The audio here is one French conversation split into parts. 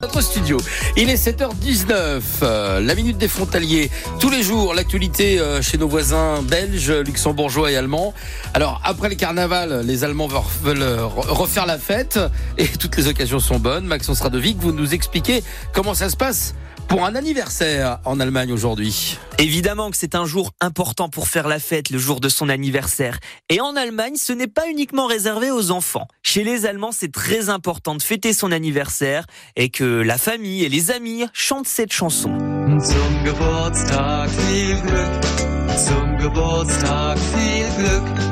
Notre studio, il est 7h19, euh, la minute des frontaliers. Tous les jours, l'actualité euh, chez nos voisins belges, luxembourgeois et allemands. Alors, après le carnaval, les Allemands veulent euh, refaire la fête et toutes les occasions sont bonnes. Maxence Radovic, vous nous expliquez comment ça se passe pour un anniversaire en Allemagne aujourd'hui. Évidemment que c'est un jour important pour faire la fête, le jour de son anniversaire. Et en Allemagne, ce n'est pas uniquement réservé aux enfants. Chez les Allemands, c'est très important de fêter son anniversaire et que la famille et les amis chantent cette chanson. Zum Geburtstag viel Glück, zum Geburtstag viel Glück,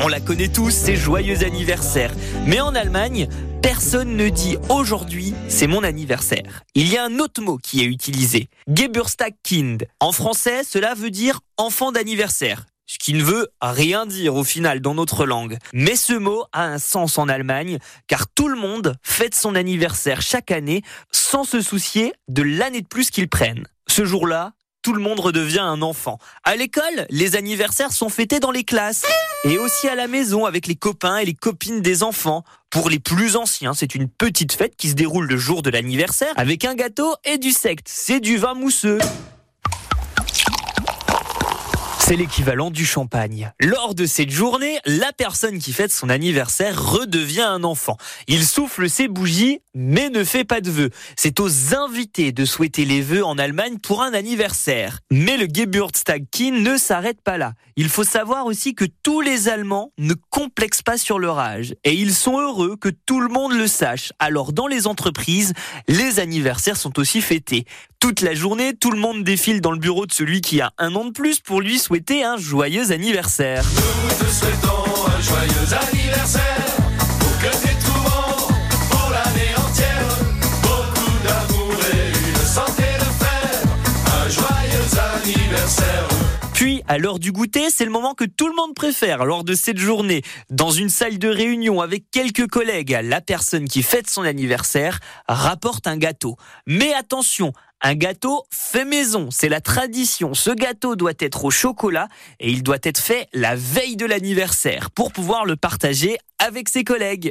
On la connaît tous, c'est joyeux anniversaire. Mais en Allemagne, personne ne dit aujourd'hui c'est mon anniversaire. Il y a un autre mot qui est utilisé, Geburtstagkind. En français, cela veut dire enfant d'anniversaire. Ce qui ne veut rien dire au final dans notre langue. Mais ce mot a un sens en Allemagne, car tout le monde fête son anniversaire chaque année sans se soucier de l'année de plus qu'ils prennent. Ce jour-là, tout le monde redevient un enfant. À l'école, les anniversaires sont fêtés dans les classes et aussi à la maison avec les copains et les copines des enfants. Pour les plus anciens, c'est une petite fête qui se déroule le jour de l'anniversaire avec un gâteau et du sect. C'est du vin mousseux. C'est l'équivalent du champagne. Lors de cette journée, la personne qui fête son anniversaire redevient un enfant. Il souffle ses bougies, mais ne fait pas de vœux. C'est aux invités de souhaiter les vœux en Allemagne pour un anniversaire. Mais le Geburtstagkind ne s'arrête pas là. Il faut savoir aussi que tous les Allemands ne complexent pas sur leur âge. Et ils sont heureux que tout le monde le sache. Alors dans les entreprises, les anniversaires sont aussi fêtés. Toute la journée, tout le monde défile dans le bureau de celui qui a un an de plus pour lui souhaiter un joyeux anniversaire. Nous te souhaitons un joyeux anniversaire. Pour que t'aies tout bon pour l'année entière. Beaucoup d'amour et une santé de fer. Un joyeux anniversaire. Puis, à l'heure du goûter, c'est le moment que tout le monde préfère lors de cette journée. Dans une salle de réunion avec quelques collègues, la personne qui fête son anniversaire rapporte un gâteau. Mais attention, un gâteau fait maison, c'est la tradition. Ce gâteau doit être au chocolat et il doit être fait la veille de l'anniversaire pour pouvoir le partager avec ses collègues.